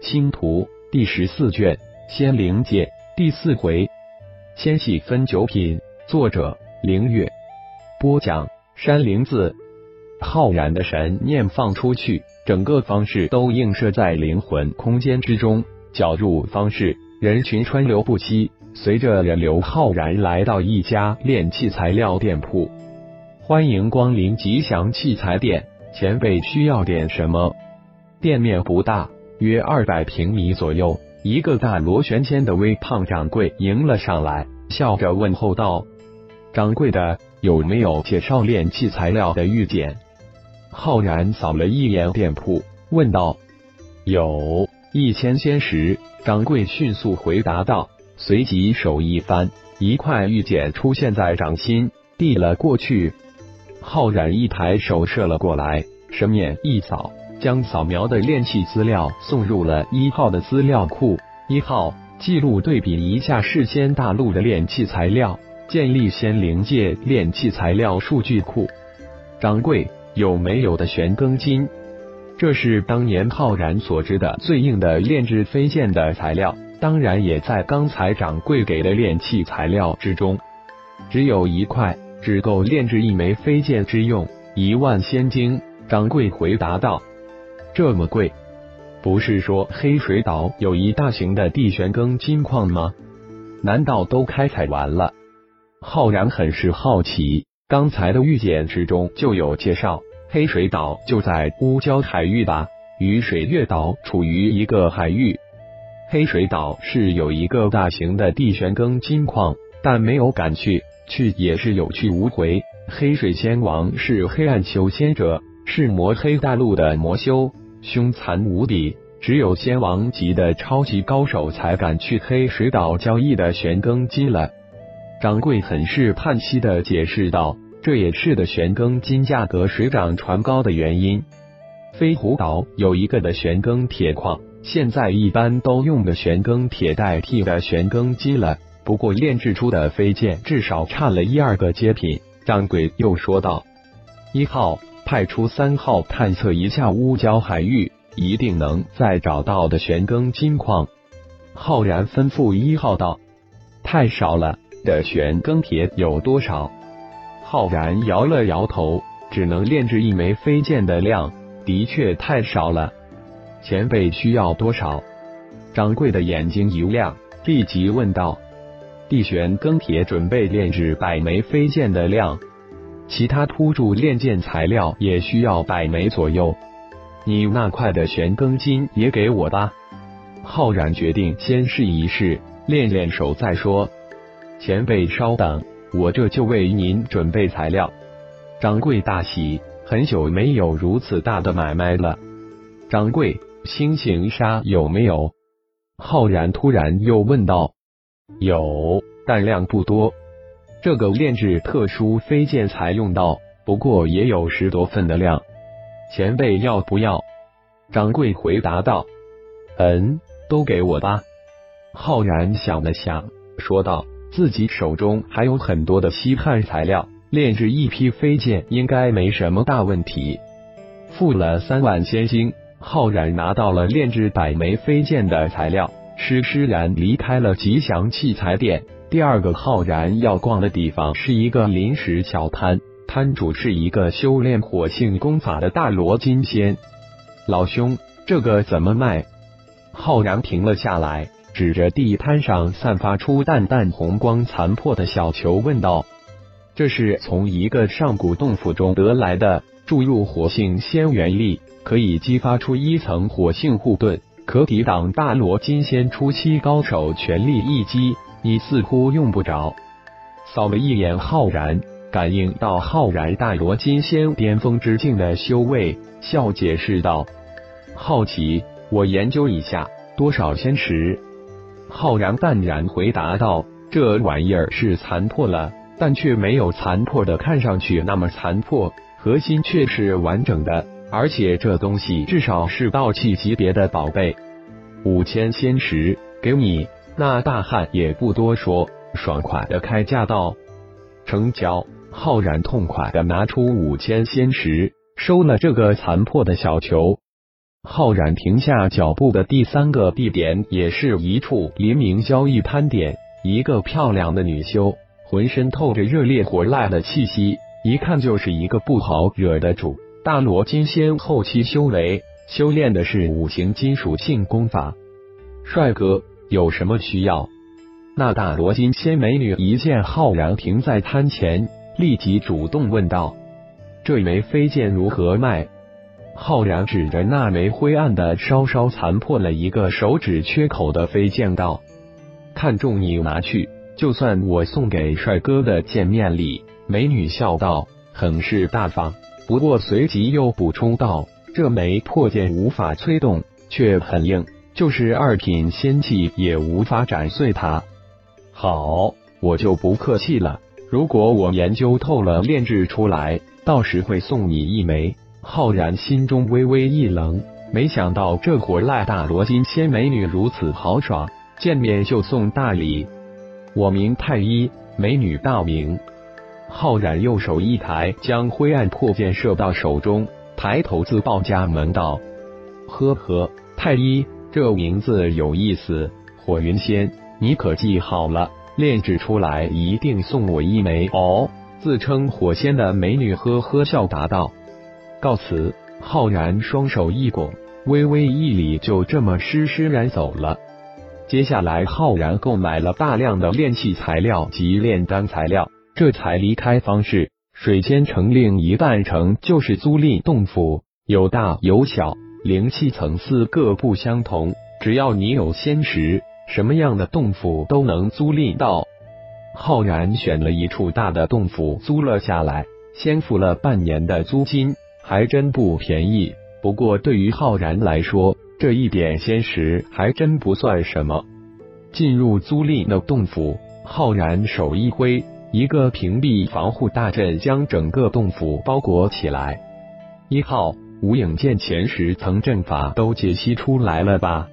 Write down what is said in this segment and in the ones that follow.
星图第十四卷仙灵界第四回，千玺分九品。作者：凌月。播讲：山灵子。浩然的神念放出去，整个方式都映射在灵魂空间之中。搅入方式，人群川流不息。随着人流，浩然来到一家炼器材料店铺。欢迎光临吉祥器材店，前辈需要点什么？店面不大。约二百平米左右，一个大螺旋肩的微胖掌柜迎了上来，笑着问候道：“掌柜的，有没有介绍炼器材料的玉简？”浩然扫了一眼店铺，问道：“有一千仙石。”掌柜迅速回答道，随即手一翻，一块玉简出现在掌心，递了过去。浩然一抬手射了过来，神眼一扫。将扫描的炼器资料送入了一号的资料库。一号记录对比一下世仙大陆的炼器材料，建立仙灵界炼器材料数据库。掌柜有没有的玄庚金？这是当年浩然所知的最硬的炼制飞剑的材料，当然也在刚才掌柜给的炼器材料之中。只有一块，只够炼制一枚飞剑之用，一万仙晶。掌柜回答道。这么贵，不是说黑水岛有一大型的地玄庚金矿吗？难道都开采完了？浩然很是好奇。刚才的预检之中就有介绍，黑水岛就在乌礁海域吧？与水月岛处于一个海域。黑水岛是有一个大型的地玄庚金矿，但没有敢去，去也是有去无回。黑水仙王是黑暗修仙者，是魔黑大陆的魔修。凶残无比，只有仙王级的超级高手才敢去黑水岛交易的玄庚金了。掌柜很是叹息的解释道：“这也是的玄庚金价格水涨船高的原因。飞狐岛有一个的玄庚铁矿，现在一般都用的玄庚铁代替的玄庚金了。不过炼制出的飞剑至少差了一二个阶品。”掌柜又说道：“一号。”派出三号探测一下乌礁海域，一定能再找到的玄庚金矿。浩然吩咐一号道：“太少了的玄庚铁有多少？”浩然摇了摇头，只能炼制一枚飞剑的量，的确太少了。前辈需要多少？掌柜的眼睛一亮，立即问道：“地玄庚铁准备炼制百枚飞剑的量。”其他突铸炼剑材料也需要百枚左右，你那块的玄庚金也给我吧。浩然决定先试一试，练练手再说。前辈稍等，我这就为您准备材料。掌柜大喜，很久没有如此大的买卖了。掌柜，星形沙有没有？浩然突然又问道。有，但量不多。这个炼制特殊飞剑才用到，不过也有十多份的量。前辈要不要？掌柜回答道：“嗯，都给我吧。”浩然想了想，说道：“自己手中还有很多的稀罕材料，炼制一批飞剑应该没什么大问题。”付了三万仙星，浩然拿到了炼制百枚飞剑的材料，施施然离开了吉祥器材店。第二个浩然要逛的地方是一个临时小摊，摊主是一个修炼火性功法的大罗金仙。老兄，这个怎么卖？浩然停了下来，指着地摊上散发出淡淡红光残破的小球问道：“这是从一个上古洞府中得来的，注入火性仙元力，可以激发出一层火性护盾，可抵挡大罗金仙初期高手全力一击。”你似乎用不着。扫了一眼浩然，感应到浩然大罗金仙巅峰之境的修为，笑解释道：“好奇，我研究一下，多少仙石？”浩然淡然回答道：“这玩意儿是残破了，但却没有残破的看上去那么残破，核心却是完整的，而且这东西至少是道器级别的宝贝。五千仙石，给你。”那大汉也不多说，爽快的开价道：“成交！”浩然痛快的拿出五千仙石，收了这个残破的小球。浩然停下脚步的第三个地点，也是一处黎明交易摊点。一个漂亮的女修，浑身透着热烈火辣的气息，一看就是一个不好惹的主。大罗金仙后期修为，修炼的是五行金属性功法。帅哥，有什么需要？那大罗金仙美女一见浩然停在摊前，立即主动问道：“这枚飞剑如何卖？”浩然指着那枚灰暗的、稍稍残破了一个手指缺口的飞剑道：“看中你拿去，就算我送给帅哥的见面礼。”美女笑道，很是大方。不过随即又补充道：“这枚破剑无法催动，却很硬，就是二品仙器也无法斩碎它。”好，我就不客气了。如果我研究透了炼制出来，到时会送你一枚。浩然心中微微一冷，没想到这伙赖大罗金仙美女如此豪爽，见面就送大礼。我名太一，美女大名。浩然右手一抬，将灰暗破剑射到手中，抬头自报家门道：“呵呵，太一这名字有意思。火云仙，你可记好了，炼制出来一定送我一枚哦。”自称火仙的美女呵呵笑答道。告辞，浩然双手一拱，微微一礼，就这么施施然走了。接下来，浩然购买了大量的炼器材料及炼丹材料，这才离开方士。水仙城另一半城就是租赁洞府，有大有小，灵气层次各不相同。只要你有仙石，什么样的洞府都能租赁到。浩然选了一处大的洞府租了下来，先付了半年的租金。还真不便宜，不过对于浩然来说，这一点仙石还真不算什么。进入租赁的洞府，浩然手一挥，一个屏蔽防护大阵将整个洞府包裹起来。一号无影剑前十层阵法都解析出来了吧？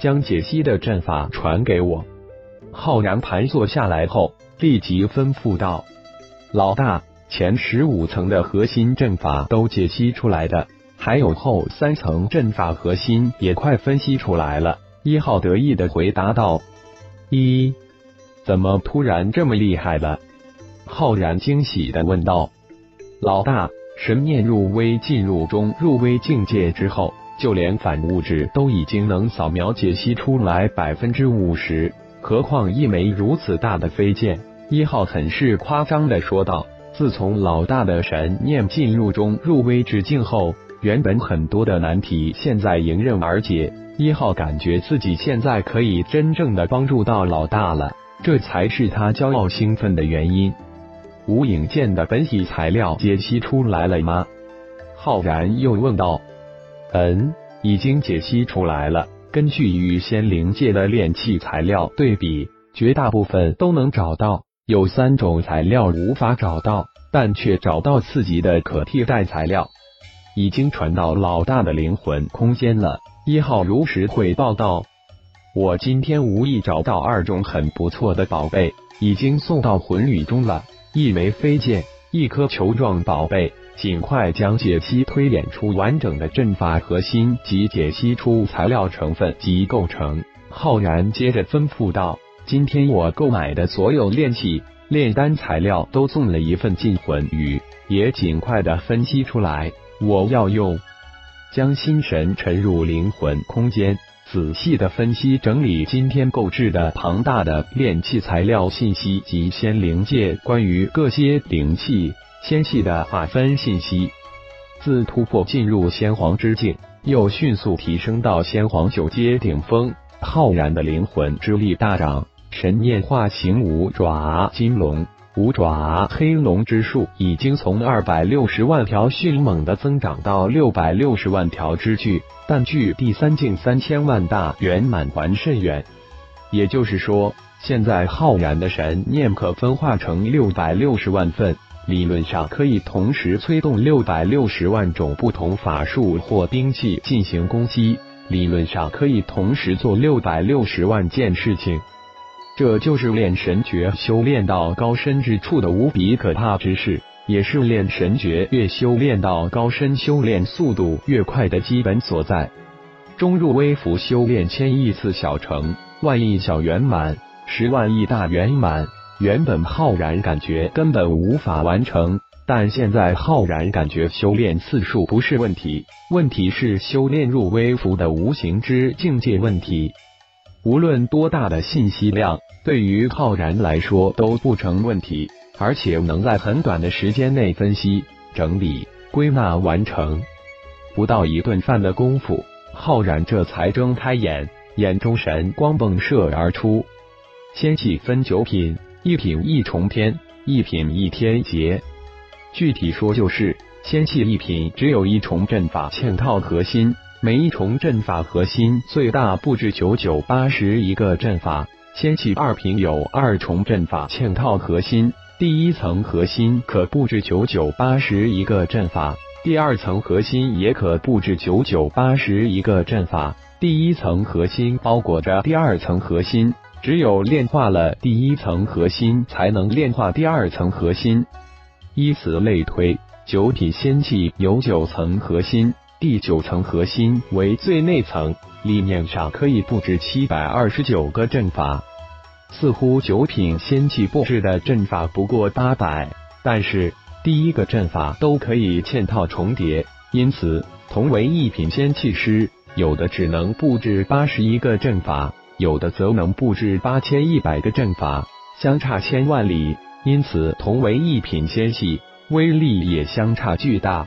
将解析的阵法传给我。浩然盘坐下来后，立即吩咐道：“老大。”前十五层的核心阵法都解析出来的，还有后三层阵法核心也快分析出来了。一号得意的回答道：“一，怎么突然这么厉害了？”浩然惊喜的问道：“老大，神念入微进入中入微境界之后，就连反物质都已经能扫描解析出来百分之五十，何况一枚如此大的飞剑？”一号很是夸张的说道。自从老大的神念进入中入微之境后，原本很多的难题现在迎刃而解。一号感觉自己现在可以真正的帮助到老大了，这才是他骄傲兴奋的原因。无影剑的本体材料解析出来了吗？浩然又问道。嗯，已经解析出来了。根据与仙灵界的炼器材料对比，绝大部分都能找到。有三种材料无法找到，但却找到次级的可替代材料，已经传到老大的灵魂空间了。一号如实汇报道：“我今天无意找到二种很不错的宝贝，已经送到魂宇中了。一枚飞剑，一颗球状宝贝。尽快将解析推演出完整的阵法核心及解析出材料成分及构成。”浩然接着吩咐道。今天我购买的所有炼器、炼丹材料都送了一份进魂语，也尽快的分析出来。我要用将心神沉入灵魂空间，仔细的分析整理今天购置的庞大的炼器材料信息及仙灵界关于各些灵气、仙器的划分信息。自突破进入仙皇之境，又迅速提升到仙皇九阶顶峰，浩然的灵魂之力大涨。神念化形五爪金龙，五爪黑龙之数已经从二百六十万条迅猛的增长到六百六十万条之巨，但距第三境三千万大圆满还甚远。也就是说，现在浩然的神念可分化成六百六十万份，理论上可以同时催动六百六十万种不同法术或兵器进行攻击，理论上可以同时做六百六十万件事情。这就是炼神诀修炼到高深之处的无比可怕之事。也是练神诀越修炼到高深，修炼速度越快的基本所在。中入微服修炼千亿次小成，万亿小圆满，十万亿大圆满。原本浩然感觉根本无法完成，但现在浩然感觉修炼次数不是问题，问题是修炼入微服的无形之境界问题。无论多大的信息量，对于浩然来说都不成问题。而且能在很短的时间内分析、整理、归纳完成，不到一顿饭的功夫，浩然这才睁开眼，眼中神光迸射而出。仙气分九品，一品一重天，一品一天劫。具体说就是仙气一品只有一重阵法嵌套核心，每一重阵法核心最大布置九九八十一个阵法。仙气二品有二重阵法嵌套核心。第一层核心可布置九九八十一个阵法，第二层核心也可布置九九八十一个阵法。第一层核心包裹着第二层核心，只有炼化了第一层核心，才能炼化第二层核心。依此类推，九品仙气有九层核心，第九层核心为最内层，立面上可以布置七百二十九个阵法。似乎九品仙气布置的阵法不过八百，但是第一个阵法都可以嵌套重叠，因此同为一品仙气师，有的只能布置八十一个阵法，有的则能布置八千一百个阵法，相差千万里。因此，同为一品仙气，威力也相差巨大。